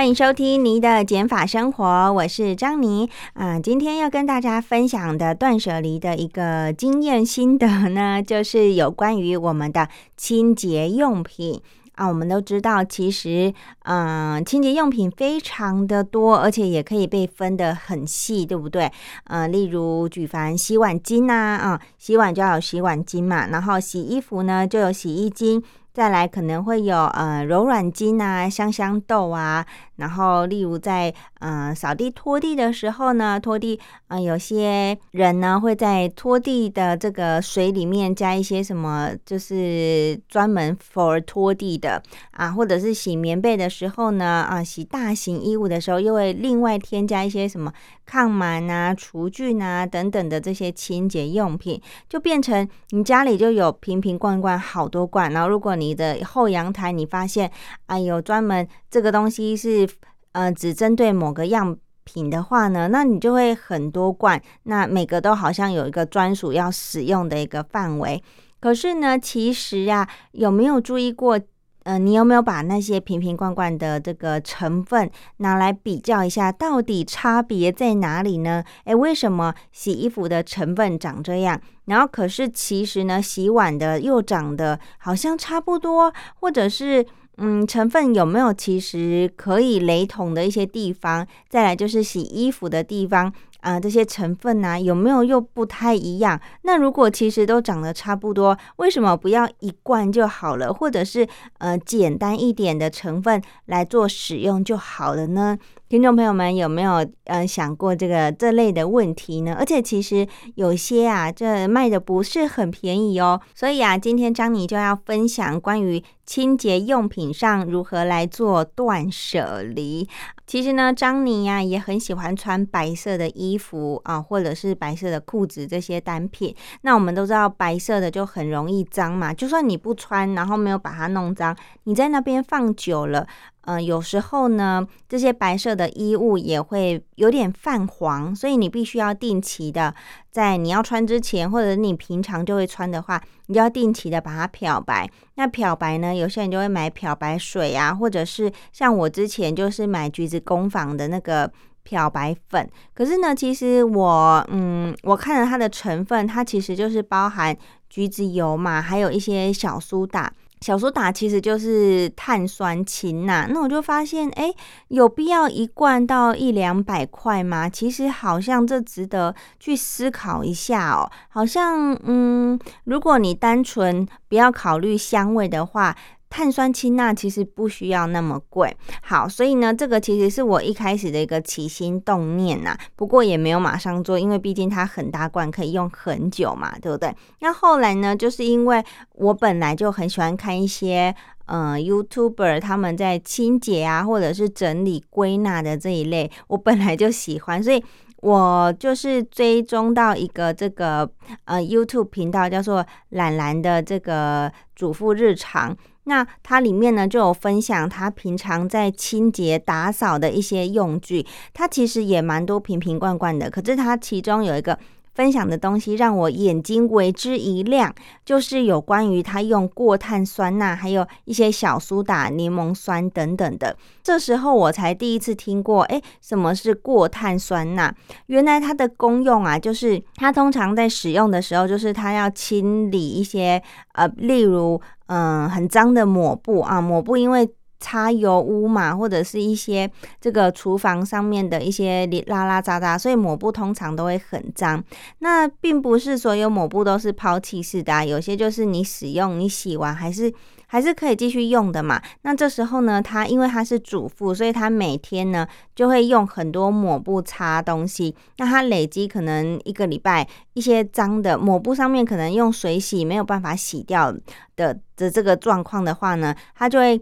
欢迎收听你的减法生活，我是张妮啊。今天要跟大家分享的断舍离的一个经验心得呢，就是有关于我们的清洁用品啊。我们都知道，其实嗯，清洁用品非常的多，而且也可以被分得很细，对不对？嗯，例如举凡洗碗巾呐，啊，洗碗就要有洗碗巾嘛，然后洗衣服呢就有洗衣巾。再来可能会有呃柔软巾啊、香香豆啊，然后例如在呃扫地拖地的时候呢，拖地呃有些人呢会在拖地的这个水里面加一些什么，就是专门 for 拖地的啊，或者是洗棉被的时候呢啊，洗大型衣物的时候又会另外添加一些什么抗螨啊、除菌啊等等的这些清洁用品，就变成你家里就有瓶瓶罐罐好多罐，然后如果你的后阳台，你发现，哎呦，专门这个东西是，呃，只针对某个样品的话呢，那你就会很多罐，那每个都好像有一个专属要使用的一个范围。可是呢，其实啊，有没有注意过？呃，你有没有把那些瓶瓶罐罐的这个成分拿来比较一下，到底差别在哪里呢？诶，为什么洗衣服的成分长这样，然后可是其实呢，洗碗的又长得好像差不多，或者是嗯，成分有没有其实可以雷同的一些地方？再来就是洗衣服的地方。啊，这些成分呢，有没有又不太一样？那如果其实都长得差不多，为什么不要一罐就好了？或者是呃简单一点的成分来做使用就好了呢？听众朋友们有没有呃想过这个这类的问题呢？而且其实有些啊，这卖的不是很便宜哦。所以啊，今天张妮就要分享关于清洁用品上如何来做断舍离。其实呢，张妮呀也很喜欢穿白色的衣服啊，或者是白色的裤子这些单品。那我们都知道白色的就很容易脏嘛，就算你不穿，然后没有把它弄脏，你在那边放久了。嗯，有时候呢，这些白色的衣物也会有点泛黄，所以你必须要定期的，在你要穿之前，或者你平常就会穿的话，你就要定期的把它漂白。那漂白呢，有些人就会买漂白水啊，或者是像我之前就是买橘子工坊的那个漂白粉。可是呢，其实我嗯，我看了它的成分，它其实就是包含橘子油嘛，还有一些小苏打。小苏打其实就是碳酸氢钠，那我就发现，哎，有必要一罐到一两百块吗？其实好像这值得去思考一下哦。好像，嗯，如果你单纯不要考虑香味的话。碳酸氢钠其实不需要那么贵，好，所以呢，这个其实是我一开始的一个起心动念呐，不过也没有马上做，因为毕竟它很大罐，可以用很久嘛，对不对？那后来呢，就是因为我本来就很喜欢看一些呃 YouTuber 他们在清洁啊，或者是整理归纳的这一类，我本来就喜欢，所以我就是追踪到一个这个呃 YouTube 频道，叫做懒懒的这个主妇日常。那它里面呢就有分享他平常在清洁打扫的一些用具，它其实也蛮多瓶瓶罐罐的，可是它其中有一个。分享的东西让我眼睛为之一亮，就是有关于他用过碳酸钠，还有一些小苏打、柠檬酸等等的。这时候我才第一次听过，哎，什么是过碳酸钠？原来它的功用啊，就是它通常在使用的时候，就是它要清理一些呃，例如嗯，很脏的抹布啊，抹布因为。擦油污嘛，或者是一些这个厨房上面的一些里拉拉杂杂，所以抹布通常都会很脏。那并不是所有抹布都是抛弃式的，啊有些就是你使用、你洗完还是还是可以继续用的嘛。那这时候呢，他因为他是主妇，所以他每天呢就会用很多抹布擦东西。那他累积可能一个礼拜一些脏的抹布上面可能用水洗没有办法洗掉的的这个状况的话呢，他就会。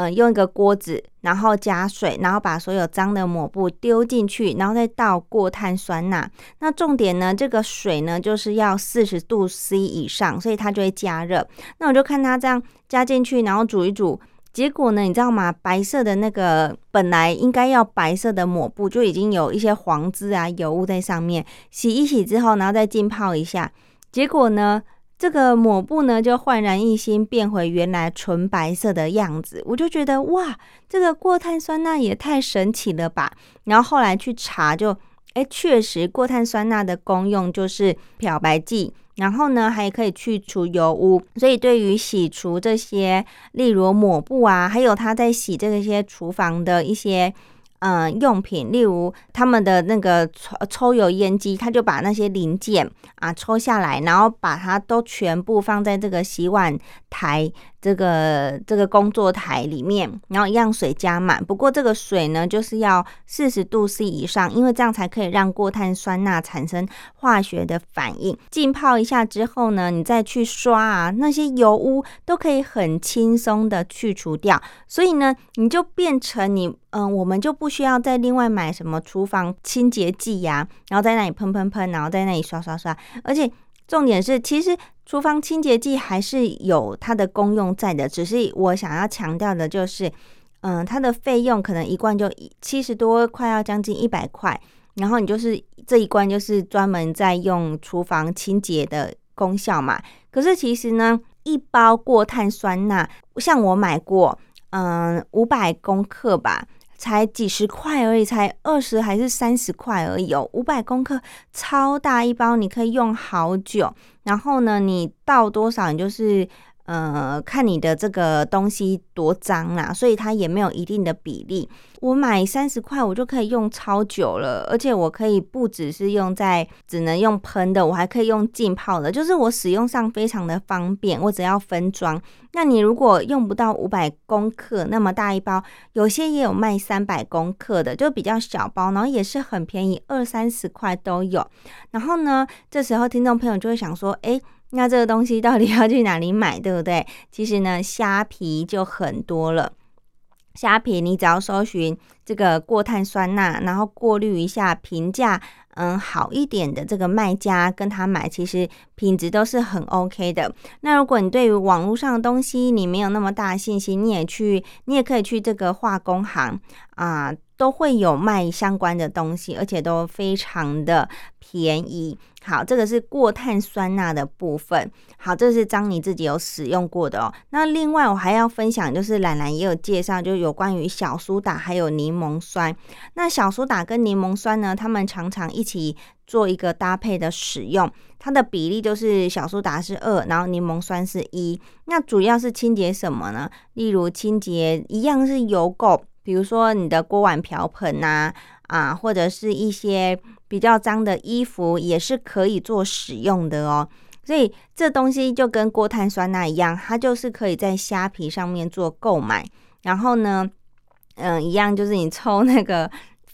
呃，用一个锅子，然后加水，然后把所有脏的抹布丢进去，然后再倒过碳酸钠。那重点呢，这个水呢就是要四十度 C 以上，所以它就会加热。那我就看它这样加进去，然后煮一煮，结果呢，你知道吗？白色的那个本来应该要白色的抹布，就已经有一些黄渍啊、油污在上面。洗一洗之后，然后再浸泡一下，结果呢？这个抹布呢，就焕然一新，变回原来纯白色的样子。我就觉得哇，这个过碳酸钠也太神奇了吧！然后后来去查，就哎，确实过碳酸钠的功用就是漂白剂，然后呢还可以去除油污。所以对于洗除这些，例如抹布啊，还有它在洗这些厨房的一些。嗯，用品，例如他们的那个抽抽油烟机，他就把那些零件啊抽下来，然后把它都全部放在这个洗碗台。这个这个工作台里面，然后一样水加满。不过这个水呢，就是要四十度 C 以上，因为这样才可以让过碳酸钠产生化学的反应。浸泡一下之后呢，你再去刷啊，那些油污都可以很轻松的去除掉。所以呢，你就变成你嗯，我们就不需要再另外买什么厨房清洁剂呀，然后在那里喷喷喷，然后在那里刷刷刷，而且。重点是，其实厨房清洁剂还是有它的功用在的，只是我想要强调的就是，嗯，它的费用可能一罐就七十多，快要将近一百块，然后你就是这一罐就是专门在用厨房清洁的功效嘛。可是其实呢，一包过碳酸钠，像我买过，嗯，五百公克吧。才几十块而已，才二十还是三十块而已哦。五百公克，超大一包，你可以用好久。然后呢，你倒多少，你就是。呃，看你的这个东西多脏啦，所以它也没有一定的比例。我买三十块，我就可以用超久了，而且我可以不只是用在只能用喷的，我还可以用浸泡的，就是我使用上非常的方便。我只要分装。那你如果用不到五百公克那么大一包，有些也有卖三百公克的，就比较小包，然后也是很便宜，二三十块都有。然后呢，这时候听众朋友就会想说，哎。那这个东西到底要去哪里买，对不对？其实呢，虾皮就很多了。虾皮你只要搜寻这个过碳酸钠，然后过滤一下，评价嗯好一点的这个卖家跟他买，其实品质都是很 OK 的。那如果你对于网络上的东西你没有那么大信心，你也去，你也可以去这个化工行啊。都会有卖相关的东西，而且都非常的便宜。好，这个是过碳酸钠的部分。好，这是张你自己有使用过的哦。那另外我还要分享，就是兰兰也有介绍，就有关于小苏打还有柠柠檬酸。那小苏打跟柠檬酸呢，他们常常一起做一个搭配的使用，它的比例就是小苏打是二，然后柠檬酸是一。那主要是清洁什么呢？例如清洁一样是油垢。比如说你的锅碗瓢盆呐，啊，或者是一些比较脏的衣服，也是可以做使用的哦。所以这东西就跟过碳酸钠一样，它就是可以在虾皮上面做购买。然后呢，嗯，一样就是你抽那个。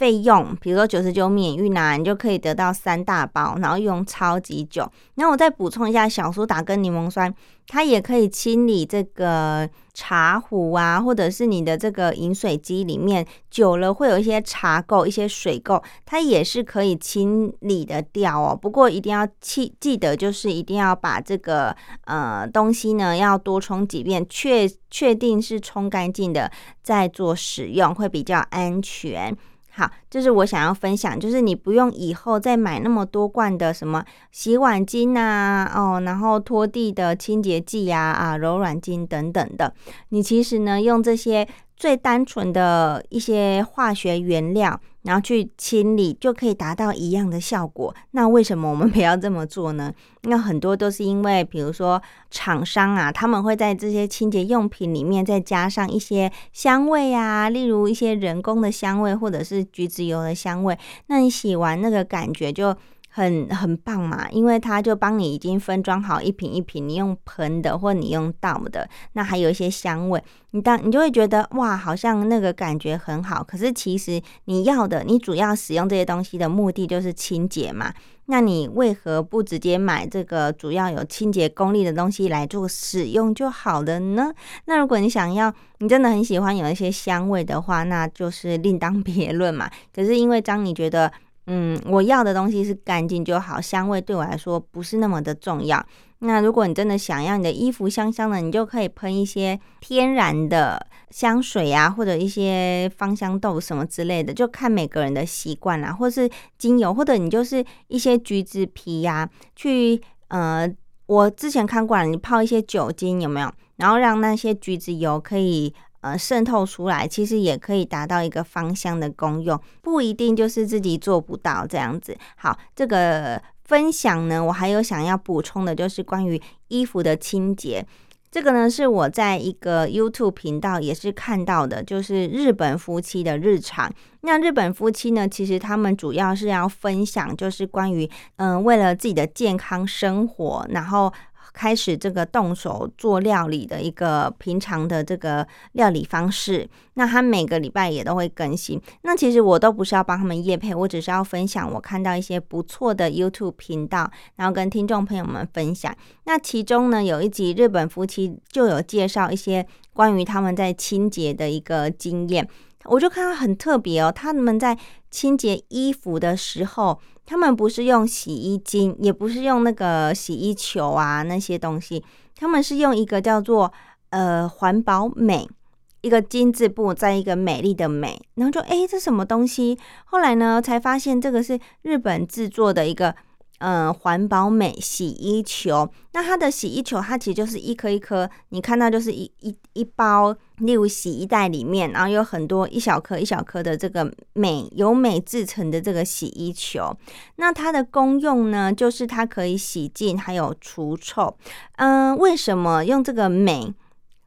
费用，比如说九十九免运啊，你就可以得到三大包，然后用超级久。然后我再补充一下，小苏打跟柠檬酸，它也可以清理这个茶壶啊，或者是你的这个饮水机里面久了会有一些茶垢、一些水垢，它也是可以清理的掉哦。不过一定要记记得，就是一定要把这个呃东西呢要多冲几遍，确确定是冲干净的再做使用，会比较安全。好，就是我想要分享，就是你不用以后再买那么多罐的什么洗碗巾呐，哦，然后拖地的清洁剂呀，啊，柔软巾等等的，你其实呢用这些。最单纯的一些化学原料，然后去清理就可以达到一样的效果。那为什么我们不要这么做呢？那很多都是因为，比如说厂商啊，他们会在这些清洁用品里面再加上一些香味啊，例如一些人工的香味，或者是橘子油的香味。那你洗完那个感觉就很很棒嘛，因为它就帮你已经分装好一瓶一瓶，你用喷的或你用倒的，那还有一些香味，你当你就会觉得哇，好像那个感觉很好。可是其实你要的，你主要使用这些东西的目的就是清洁嘛。那你为何不直接买这个主要有清洁功力的东西来做使用就好了呢？那如果你想要，你真的很喜欢有一些香味的话，那就是另当别论嘛。可是因为当你觉得。嗯，我要的东西是干净就好，香味对我来说不是那么的重要。那如果你真的想要你的衣服香香的，你就可以喷一些天然的香水啊，或者一些芳香豆什么之类的，就看每个人的习惯啦，或是精油，或者你就是一些橘子皮呀，去呃，我之前看过了，你泡一些酒精有没有？然后让那些橘子油可以。呃，渗透出来其实也可以达到一个芳香的功用，不一定就是自己做不到这样子。好，这个分享呢，我还有想要补充的，就是关于衣服的清洁。这个呢，是我在一个 YouTube 频道也是看到的，就是日本夫妻的日常。那日本夫妻呢，其实他们主要是要分享，就是关于嗯，为了自己的健康生活，然后。开始这个动手做料理的一个平常的这个料理方式，那他每个礼拜也都会更新。那其实我都不是要帮他们夜配，我只是要分享我看到一些不错的 YouTube 频道，然后跟听众朋友们分享。那其中呢，有一集日本夫妻就有介绍一些关于他们在清洁的一个经验，我就看到很特别哦，他们在清洁衣服的时候。他们不是用洗衣巾，也不是用那个洗衣球啊那些东西，他们是用一个叫做呃环保美，一个金字布在一个美丽的美，然后就哎这什么东西？后来呢才发现这个是日本制作的一个。嗯，环保美洗衣球，那它的洗衣球，它其实就是一颗一颗，你看到就是一一一包，例如洗衣袋里面，然后有很多一小颗一小颗的这个美由美制成的这个洗衣球。那它的功用呢，就是它可以洗净还有除臭。嗯，为什么用这个美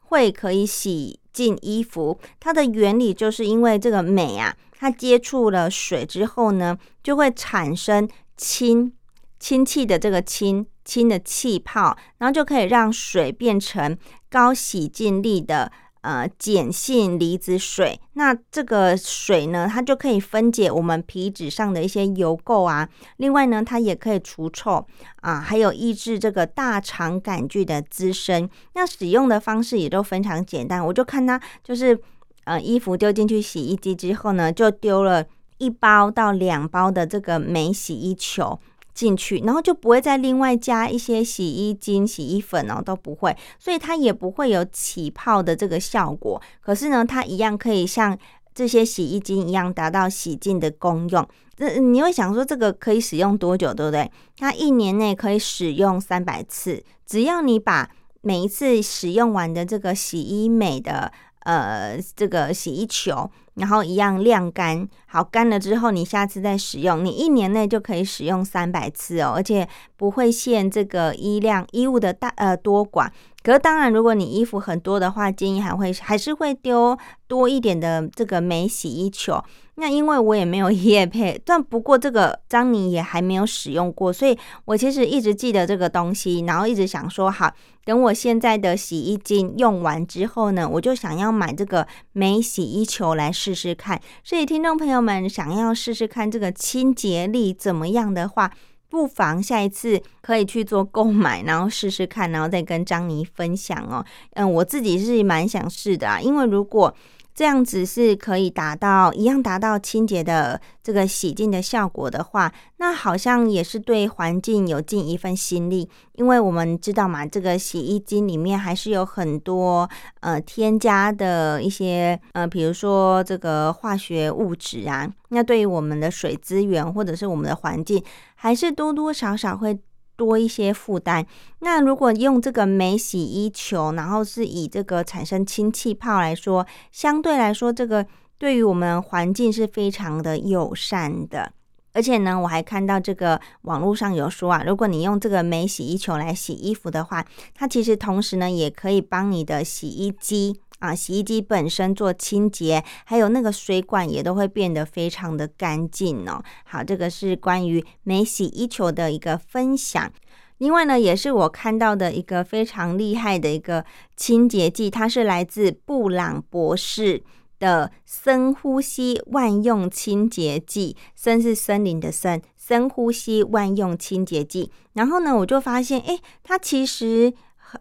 会可以洗净衣服？它的原理就是因为这个美啊，它接触了水之后呢，就会产生氢。氢气的这个氢氢的气泡，然后就可以让水变成高洗净力的呃碱性离子水。那这个水呢，它就可以分解我们皮脂上的一些油垢啊。另外呢，它也可以除臭啊，还有抑制这个大肠杆菌的滋生。那使用的方式也都非常简单，我就看它就是呃衣服丢进去洗衣机之后呢，就丢了一包到两包的这个镁洗衣球。进去，然后就不会再另外加一些洗衣精、洗衣粉哦，都不会，所以它也不会有起泡的这个效果。可是呢，它一样可以像这些洗衣精一样达到洗净的功用。这你会想说，这个可以使用多久，对不对？它一年内可以使用三百次，只要你把每一次使用完的这个洗衣美的呃这个洗衣球。然后一样晾干，好干了之后，你下次再使用，你一年内就可以使用三百次哦，而且不会限这个衣量衣物的大呃多寡。可是当然，如果你衣服很多的话，建议还会 还是会丢多一点的这个美洗衣球。那因为我也没有液配，但不过这个张妮也还没有使用过，所以我其实一直记得这个东西，然后一直想说，好，等我现在的洗衣精用完之后呢，我就想要买这个美洗衣球来试试看。所以听众朋友们想要试试看这个清洁力怎么样的话，不妨下一次可以去做购买，然后试试看，然后再跟张妮分享哦。嗯，我自己是蛮想试的啊，因为如果这样子是可以达到一样达到清洁的这个洗净的效果的话，那好像也是对环境有尽一份心力。因为我们知道嘛，这个洗衣机里面还是有很多呃添加的一些呃，比如说这个化学物质啊，那对于我们的水资源或者是我们的环境，还是多多少少会。多一些负担。那如果用这个美洗衣球，然后是以这个产生氢气泡来说，相对来说，这个对于我们环境是非常的友善的。而且呢，我还看到这个网络上有说啊，如果你用这个美洗衣球来洗衣服的话，它其实同时呢也可以帮你的洗衣机啊，洗衣机本身做清洁，还有那个水管也都会变得非常的干净哦。好，这个是关于美洗衣球的一个分享。另外呢，也是我看到的一个非常厉害的一个清洁剂，它是来自布朗博士的深呼吸万用清洁剂。森是森林的森，深呼吸万用清洁剂。然后呢，我就发现，哎，它其实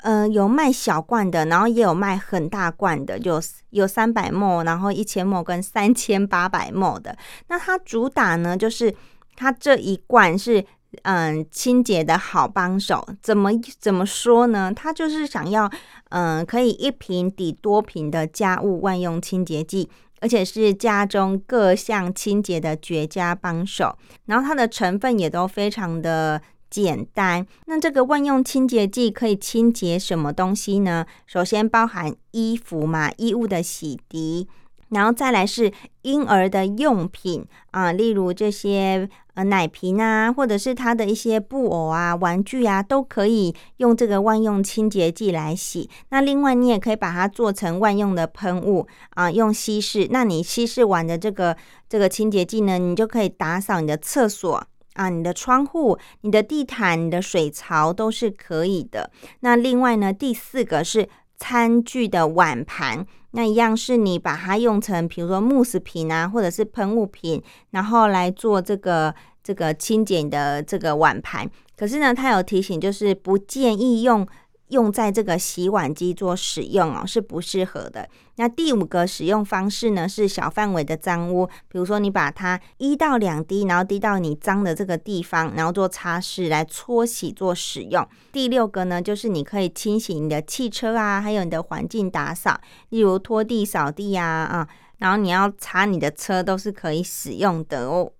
呃有卖小罐的，然后也有卖很大罐的，有有三百沫，然后一千沫跟三千八百沫的。那它主打呢，就是它这一罐是。嗯，清洁的好帮手，怎么怎么说呢？它就是想要，嗯，可以一瓶抵多瓶的家务万用清洁剂，而且是家中各项清洁的绝佳帮手。然后它的成分也都非常的简单。那这个万用清洁剂可以清洁什么东西呢？首先包含衣服嘛，衣物的洗涤。然后再来是婴儿的用品啊，例如这些呃奶瓶啊，或者是他的一些布偶啊、玩具啊，都可以用这个万用清洁剂来洗。那另外你也可以把它做成万用的喷雾啊，用稀释。那你稀释完的这个这个清洁剂呢，你就可以打扫你的厕所啊、你的窗户、你的地毯、你的水槽都是可以的。那另外呢，第四个是餐具的碗盘。那一样是你把它用成，比如说慕斯瓶啊，或者是喷雾品，然后来做这个这个清洁的这个碗盘。可是呢，它有提醒，就是不建议用。用在这个洗碗机做使用哦，是不适合的。那第五个使用方式呢，是小范围的脏污，比如说你把它一到两滴，然后滴到你脏的这个地方，然后做擦拭来搓洗做使用。第六个呢，就是你可以清洗你的汽车啊，还有你的环境打扫，例如拖地、扫地啊啊，然后你要擦你的车都是可以使用的哦。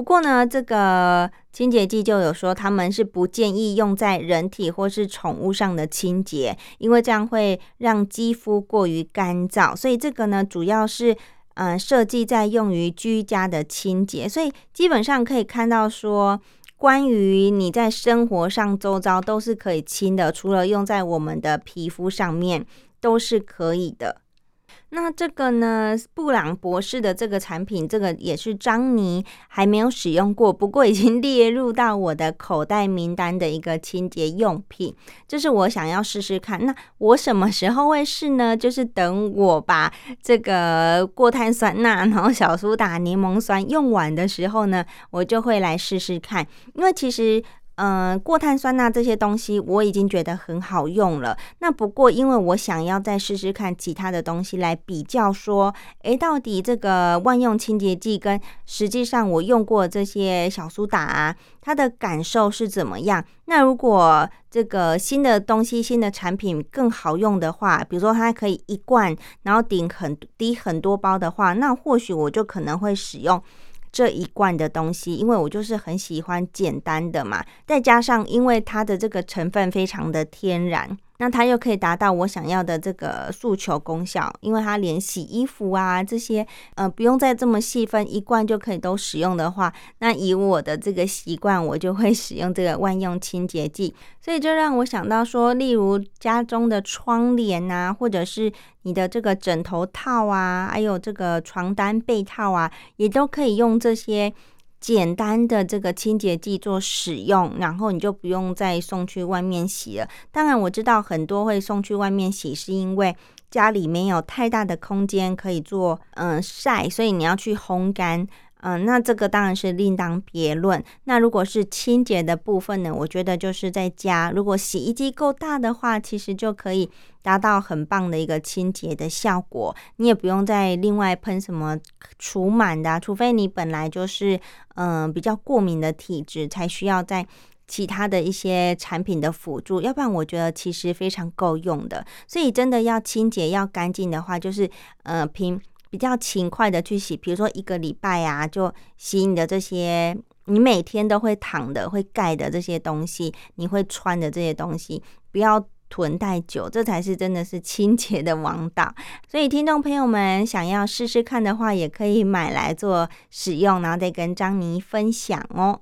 不过呢，这个清洁剂就有说，他们是不建议用在人体或是宠物上的清洁，因为这样会让肌肤过于干燥。所以这个呢，主要是嗯设计在用于居家的清洁。所以基本上可以看到说，关于你在生活上周遭都是可以清的，除了用在我们的皮肤上面都是可以的。那这个呢，布朗博士的这个产品，这个也是张妮还没有使用过，不过已经列入到我的口袋名单的一个清洁用品，这是我想要试试看。那我什么时候会试呢？就是等我把这个过碳酸钠，然后小苏打、柠檬酸用完的时候呢，我就会来试试看，因为其实。嗯，过碳酸钠这些东西我已经觉得很好用了。那不过，因为我想要再试试看其他的东西来比较，说，诶，到底这个万用清洁剂跟实际上我用过这些小苏打啊，它的感受是怎么样？那如果这个新的东西、新的产品更好用的话，比如说它可以一罐，然后顶很低很多包的话，那或许我就可能会使用。这一罐的东西，因为我就是很喜欢简单的嘛，再加上因为它的这个成分非常的天然。那它又可以达到我想要的这个诉求功效，因为它连洗衣服啊这些，呃，不用再这么细分，一罐就可以都使用的话，那以我的这个习惯，我就会使用这个万用清洁剂。所以就让我想到说，例如家中的窗帘啊，或者是你的这个枕头套啊，还有这个床单被套啊，也都可以用这些。简单的这个清洁剂做使用，然后你就不用再送去外面洗了。当然，我知道很多会送去外面洗，是因为家里没有太大的空间可以做嗯晒，所以你要去烘干。嗯，那这个当然是另当别论。那如果是清洁的部分呢？我觉得就是在家，如果洗衣机够大的话，其实就可以达到很棒的一个清洁的效果。你也不用再另外喷什么除螨的，除非你本来就是嗯比较过敏的体质，才需要在其他的一些产品的辅助。要不然，我觉得其实非常够用的。所以真的要清洁要干净的话，就是呃平。比较勤快的去洗，比如说一个礼拜啊，就洗你的这些你每天都会躺的、会盖的这些东西，你会穿的这些东西，不要囤太久，这才是真的是清洁的王道。所以听众朋友们想要试试看的话，也可以买来做使用，然后再跟张妮分享哦。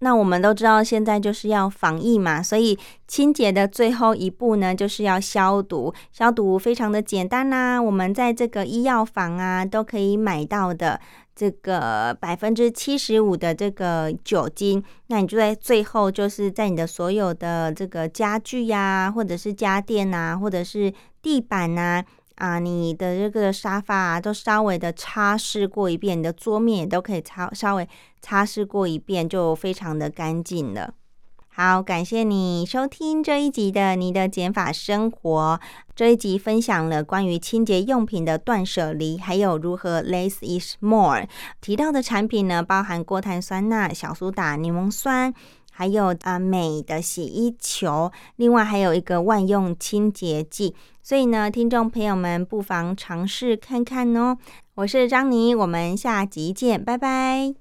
那我们都知道，现在就是要防疫嘛，所以清洁的最后一步呢，就是要消毒。消毒非常的简单呐，我们在这个医药房啊都可以买到的这个百分之七十五的这个酒精。那你就在最后，就是在你的所有的这个家具呀，或者是家电呐，或者是地板呐。啊，你的这个沙发啊，都稍微的擦拭过一遍，你的桌面也都可以擦稍微擦拭过一遍，就非常的干净了。好，感谢你收听这一集的《你的减法生活》。这一集分享了关于清洁用品的断舍离，还有如何 less is more。提到的产品呢，包含过碳酸钠、小苏打、柠檬酸。还有啊，美的洗衣球，另外还有一个万用清洁剂，所以呢，听众朋友们不妨尝试看看哦。我是张妮，我们下集见，拜拜。